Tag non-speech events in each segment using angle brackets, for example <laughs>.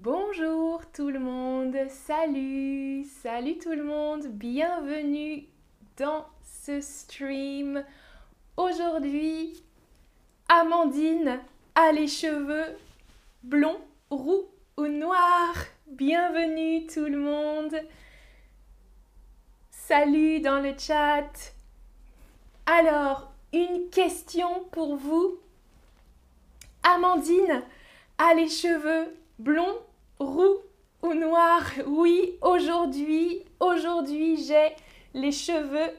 Bonjour tout le monde, salut, salut tout le monde, bienvenue dans ce stream. Aujourd'hui, Amandine a les cheveux blonds, roux ou noirs. Bienvenue tout le monde. Salut dans le chat. Alors, une question pour vous. Amandine a les cheveux blonds, roux ou noirs Oui, aujourd'hui, aujourd'hui j'ai les cheveux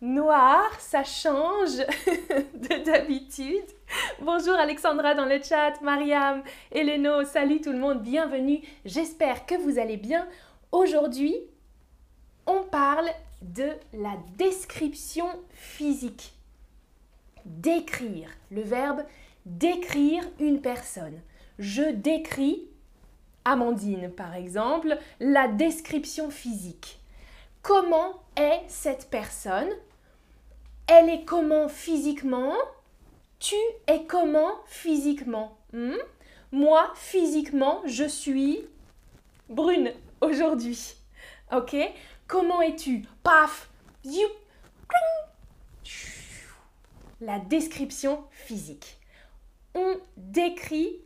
noirs, ça change <laughs> de d'habitude. Bonjour Alexandra dans le chat, Mariam, Eleno, salut tout le monde, bienvenue. J'espère que vous allez bien. Aujourd'hui, on parle de la description physique. Décrire, le verbe décrire une personne. Je décris, Amandine par exemple, la description physique. Comment est cette personne? Elle est comment physiquement? Tu es comment physiquement? Hmm? Moi, physiquement, je suis brune aujourd'hui. Ok? Comment es-tu? Paf! La description physique. On décrit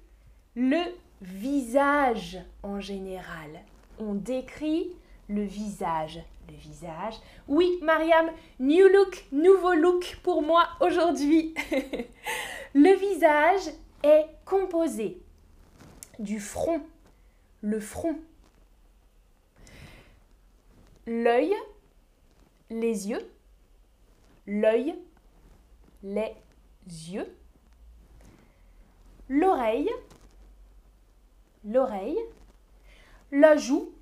le visage en général. On décrit le visage. Le visage. Oui, Mariam, new look, nouveau look pour moi aujourd'hui. <laughs> le visage est composé du front, le front, l'œil, les yeux, l'œil, les yeux, l'oreille, l'oreille, la joue,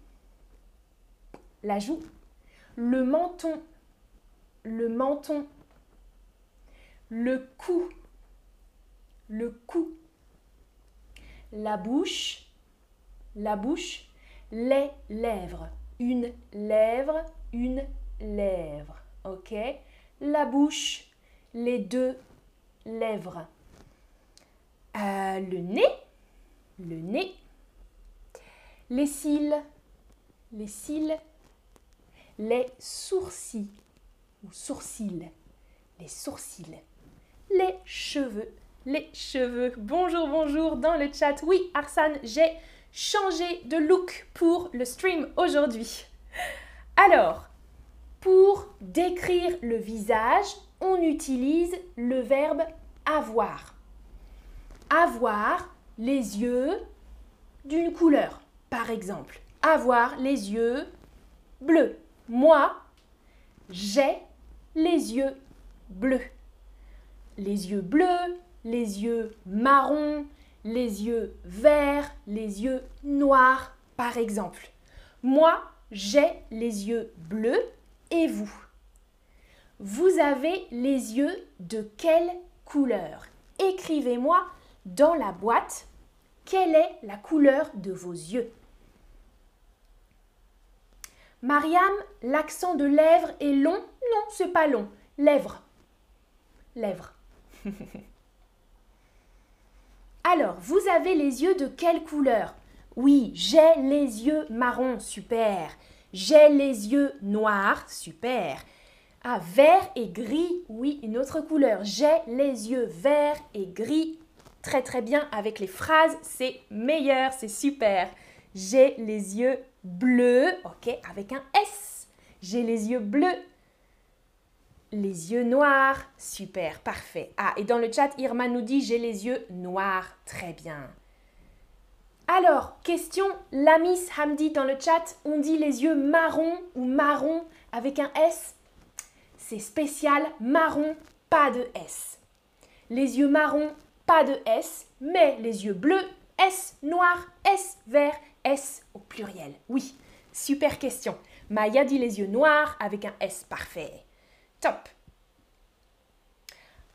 la joue, le menton, le menton, le cou, le cou, la bouche, la bouche, les lèvres, une lèvre, une lèvre, ok? La bouche, les deux lèvres. Euh, le nez, le nez, les cils, les cils, les sourcils. Ou sourcils, les sourcils, les cheveux, les cheveux. Bonjour, bonjour. Dans le chat. Oui, Arsane, j'ai changé de look pour le stream aujourd'hui. Alors, pour décrire le visage, on utilise le verbe avoir. Avoir les yeux d'une couleur, par exemple. Avoir les yeux bleus. Moi, j'ai les yeux bleus. Les yeux bleus, les yeux marrons, les yeux verts, les yeux noirs, par exemple. Moi, j'ai les yeux bleus et vous? Vous avez les yeux de quelle couleur? Écrivez-moi dans la boîte quelle est la couleur de vos yeux? Mariam, l'accent de lèvres est long? Non, c'est pas long. Lèvres. Lèvres. <laughs> Alors, vous avez les yeux de quelle couleur? Oui, j'ai les yeux marrons, super. J'ai les yeux noirs, super. Ah, vert et gris, oui, une autre couleur. J'ai les yeux verts et gris, très très bien avec les phrases, c'est meilleur, c'est super. J'ai les yeux bleus, ok, avec un S. J'ai les yeux bleus. Les yeux noirs, super, parfait. Ah, et dans le chat, Irma nous dit j'ai les yeux noirs, très bien. Alors, question, la Miss Hamdi dans le chat, on dit les yeux marron ou marron avec un S? C'est spécial, marron, pas de S. Les yeux marrons pas de S, mais les yeux bleus, S noir, S vert, Au pluriel. Oui, super question. Maya dit les yeux noirs avec un S parfait. Top.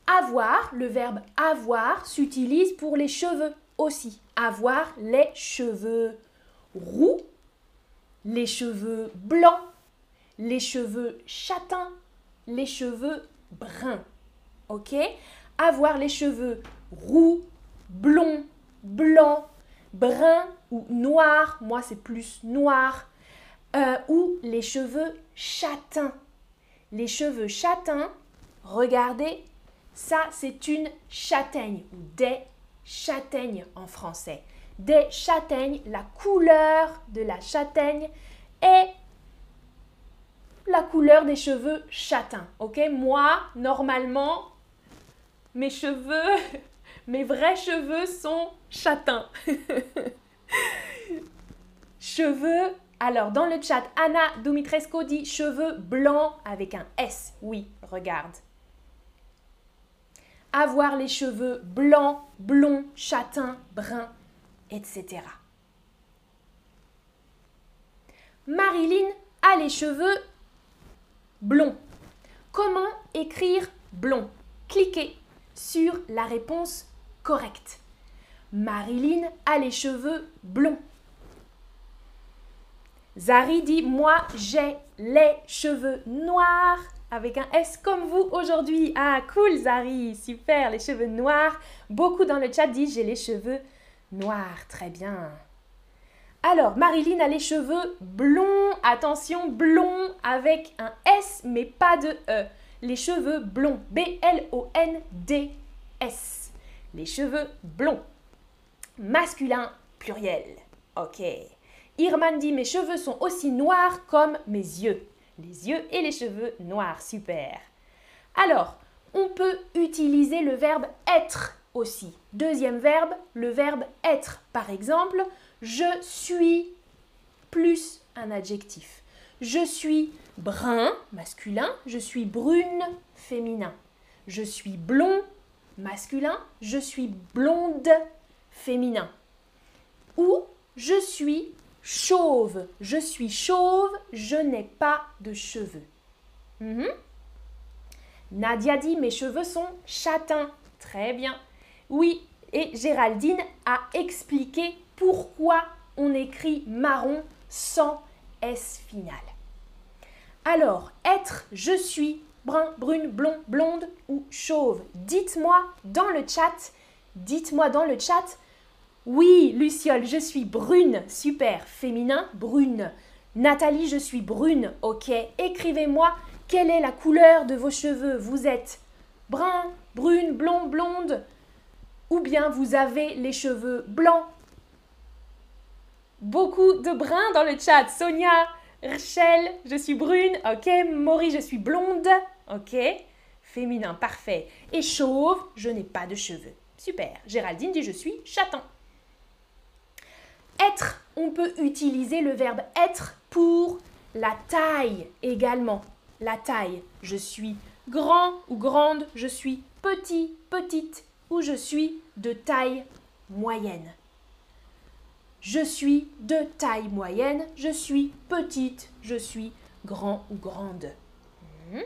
Avoir, le verbe avoir s'utilise pour les cheveux aussi. Avoir les cheveux roux, les cheveux blancs, les cheveux châtains, les cheveux bruns. Ok? Avoir les cheveux roux, blond, blanc, brun ou noir, moi c'est plus noir, euh, ou les cheveux châtains. Les cheveux châtains, regardez, ça c'est une châtaigne ou des châtaignes en français. Des châtaignes, la couleur de la châtaigne est la couleur des cheveux châtains. Ok, moi normalement mes cheveux, <laughs> mes vrais cheveux sont châtains. cheveux, alors dans le chat, Anna Dumitrescu dit cheveux blancs avec un S. Oui, regarde. Avoir les cheveux blancs, blonds, châtains, bruns, etc. Marilyn a les cheveux blonds. Comment écrire blond? Cliquez sur la réponse correcte. Marilyn a les cheveux blonds. Zari dit Moi, j'ai les cheveux noirs avec un S comme vous aujourd'hui. Ah, cool, Zari, super, les cheveux noirs. Beaucoup dans le chat disent J'ai les cheveux noirs, très bien. Alors, Marilyn a les cheveux blonds. Attention, blonds avec un S, mais pas de E les cheveux blonds. B-L-O-N-D-S. Les cheveux blonds. Masculin pluriel. Ok. Irman dit mes cheveux sont aussi noirs comme mes yeux. Les yeux et les cheveux noirs. Super. Alors, on peut utiliser le verbe être aussi. Deuxième verbe, le verbe être. Par exemple, je suis plus un adjectif. Je suis brun, masculin. Je suis brune, féminin. Je suis blond, masculin. Je suis blonde, féminin. Ou je suis chauve. Je suis chauve, je n'ai pas de cheveux. Mhm. Nadia dit mes cheveux sont châtains. Très bien. Oui, et Géraldine a expliqué pourquoi on écrit marron sans S final. Alors, être, je suis, brun, brune, blond, blonde ou chauve. Dites-moi dans le chat, dites-moi dans le chat, oui, Luciole, je suis brune, super, féminin, brune. Nathalie, je suis brune, ok. Écrivez-moi quelle est la couleur de vos cheveux? Vous êtes brun, brune, blond, blonde, ou bien vous avez les cheveux blancs? Beaucoup de bruns dans le chat. Sonia, Rachel, je suis brune, ok. Maury, je suis blonde, ok. Féminin, parfait. Et chauve, je n'ai pas de cheveux. Super. Géraldine dit je suis châtain. Être, on peut utiliser le verbe être pour la taille également. La taille, je suis grand ou grande, je suis petit, petite ou je suis de taille moyenne. Je suis de taille moyenne, je suis petite, je suis grand ou grande. Hmm.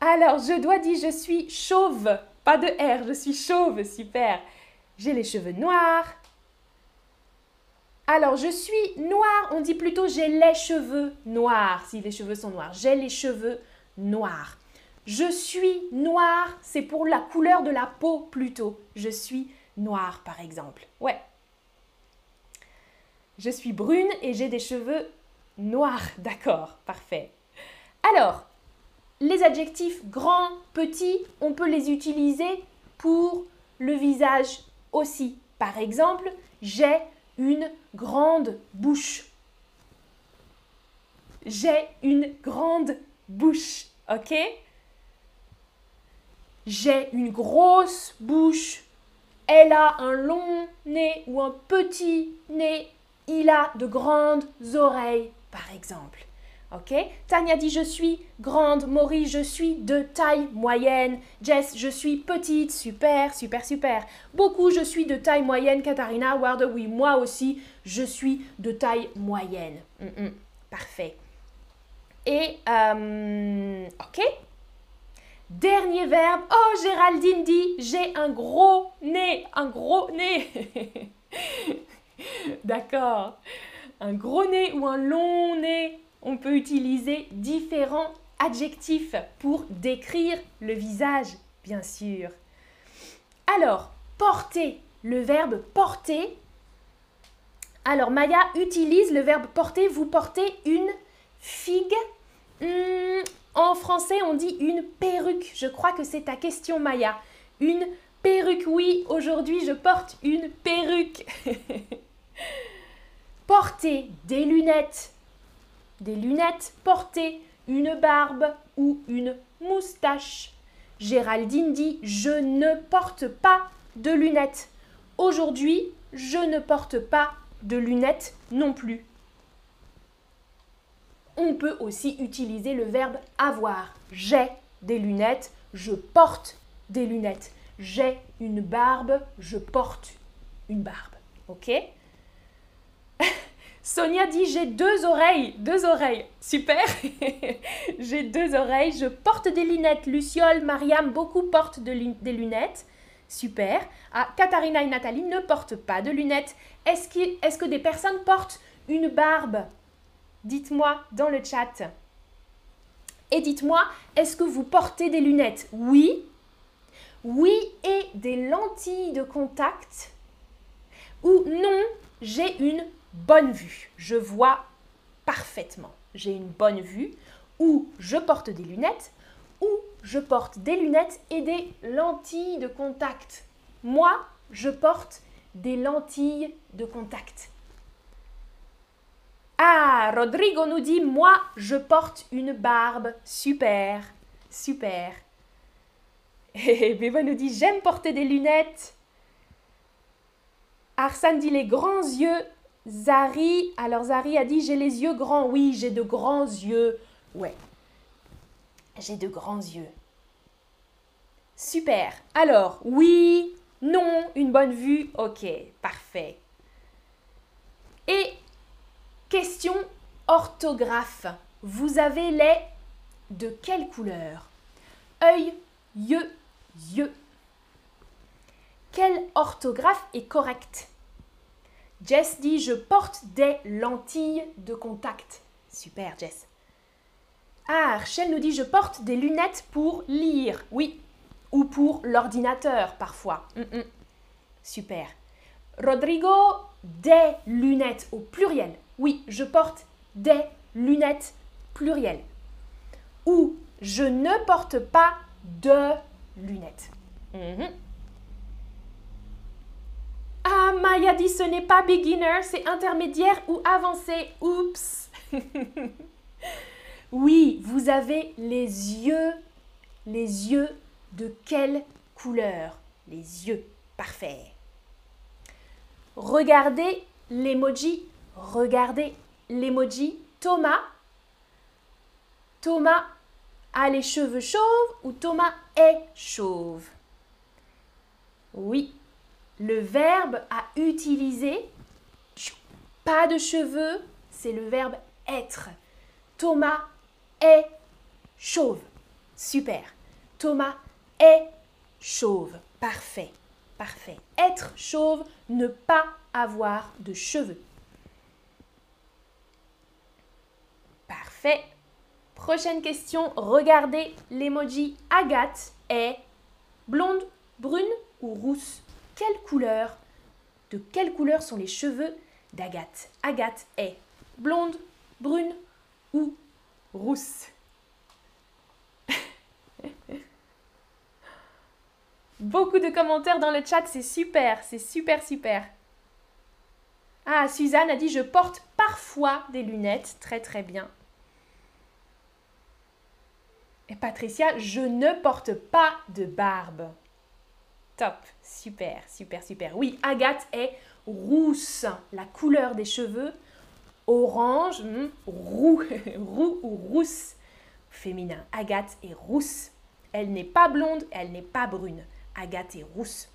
Alors, je dois dire je suis chauve, pas de R, je suis chauve, super. J'ai les cheveux noirs. Alors, je suis noire, on dit plutôt j'ai les cheveux noirs, si les cheveux sont noirs. J'ai les cheveux noirs. Je suis noire, c'est pour la couleur de la peau plutôt. Je suis noire, par exemple. Ouais, je suis brune et j'ai des cheveux noirs. <laughs> D'accord, parfait. Alors, les adjectifs grand, petit, on peut les utiliser pour le visage aussi. Par exemple, j'ai une grande bouche. J'ai une grande bouche, ok? J'ai une grosse bouche. Elle a un long nez ou un petit nez il a de grandes oreilles, par exemple. Ok? Tania dit je suis grande. Maurice, je suis de taille moyenne. Jess, je suis petite. Super, super, super. Beaucoup, je suis de taille moyenne. Katharina, Ward, oui, moi aussi, je suis de taille moyenne. Mm, mm. parfait. Et, euh, ok Dernier verbe. Oh, Géraldine dit j'ai un gros nez. Un gros nez. <laughs> D'accord. Un gros nez ou un long nez, on peut utiliser différents adjectifs pour décrire le visage, bien sûr. Alors, porter, le verbe porter, Alors, Maya utilise le verbe porter. Vous portez une figue. Hmm, en français, on dit une perruque. Je crois que c'est ta question, Maya. Une perruque, oui. Aujourd'hui, je porte une perruque. <laughs> porter des lunettes. Des lunettes. Porter une barbe ou une moustache. Géraldine dit Je ne porte pas de lunettes. Aujourd'hui, je ne porte pas de lunettes non plus. On peut aussi utiliser le verbe avoir. J'ai des lunettes, je porte des lunettes. J'ai une barbe, je porte une barbe. Ok? Sonia dit j'ai deux oreilles, deux oreilles. Super. <laughs> j'ai deux oreilles, je porte des lunettes. Luciole, Mariam, beaucoup portent des lunettes. Super. Ah, Katharina et Nathalie ne portent pas de lunettes. Est-ce est que des personnes portent une barbe? Dites-moi dans le chat. Et dites-moi, est-ce que vous portez des lunettes? Oui. Oui et des lentilles de contact? Ou non, j'ai une bonne vue. Je vois parfaitement. J'ai une bonne vue. Ou je porte des lunettes. Ou je porte des lunettes et des lentilles de contact. Moi, je porte des lentilles de contact. Ah, Rodrigo nous dit, moi, je porte une barbe. Super, super. <laughs> Et Beva nous dit, j'aime porter des lunettes. Arsène dit les grands yeux Zari, alors Zari a dit j'ai les yeux grands. Oui, j'ai de grands yeux. Ouais. J'ai de grands yeux. Super. Alors, oui, non, une bonne vue. Ok, parfait. Et question orthographe. Vous avez les de quelle couleur? Œil, yeux, yeux. Quelle orthographe est correcte? Jess dit Je porte des lentilles de contact. Super, Jess. Ah, Archel nous dit Je porte des lunettes pour lire. Oui. Ou pour l'ordinateur, parfois. Mm, mm. Super. Rodrigo, des lunettes au pluriel. Oui, je porte des lunettes pluriel. Ou je ne porte pas de lunettes. Mm-hmm. Ah, Maya dit ce n'est pas beginner, c'est intermédiaire ou avancé. Oups. <laughs> oui, vous avez les yeux. Les yeux de quelle couleur? Les yeux. Parfait. Regardez l'emoji. Regardez l'emoji. Thomas. Thomas a les cheveux chauves ou Thomas est chauve? Oui, le verbe à utiliser, pas de cheveux, c'est le verbe être. Thomas est chauve. Super. Thomas est chauve. Parfait. Parfait. Être chauve, ne pas avoir de cheveux. Parfait. Prochaine question. Regardez l'emoji Agathe est blonde, brune ou rousse? Couleur De quelle couleur sont les cheveux d'Agathe Agathe est blonde, brune ou rousse <laughs> Beaucoup de commentaires dans le chat, c'est super, c'est super, super. Ah, Suzanne a dit je porte parfois des lunettes, très très bien. Et Patricia, je ne porte pas de barbe. Super, super, super. Oui, Agathe est rousse, la couleur des cheveux. Orange, hmm, roux, <laughs> roux ou rousse. Féminin, Agathe est rousse. Elle n'est pas blonde, elle n'est pas brune. Agathe est rousse.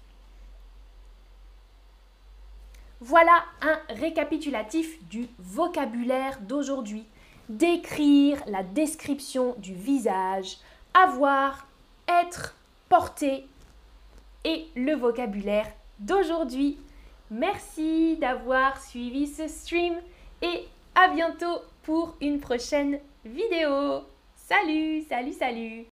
Voilà un récapitulatif du vocabulaire d'aujourd'hui. Décrire la description du visage, avoir, être, porter, et le vocabulaire d'aujourd'hui. Merci d'avoir suivi ce stream et à bientôt pour une prochaine vidéo. Salut, salut, salut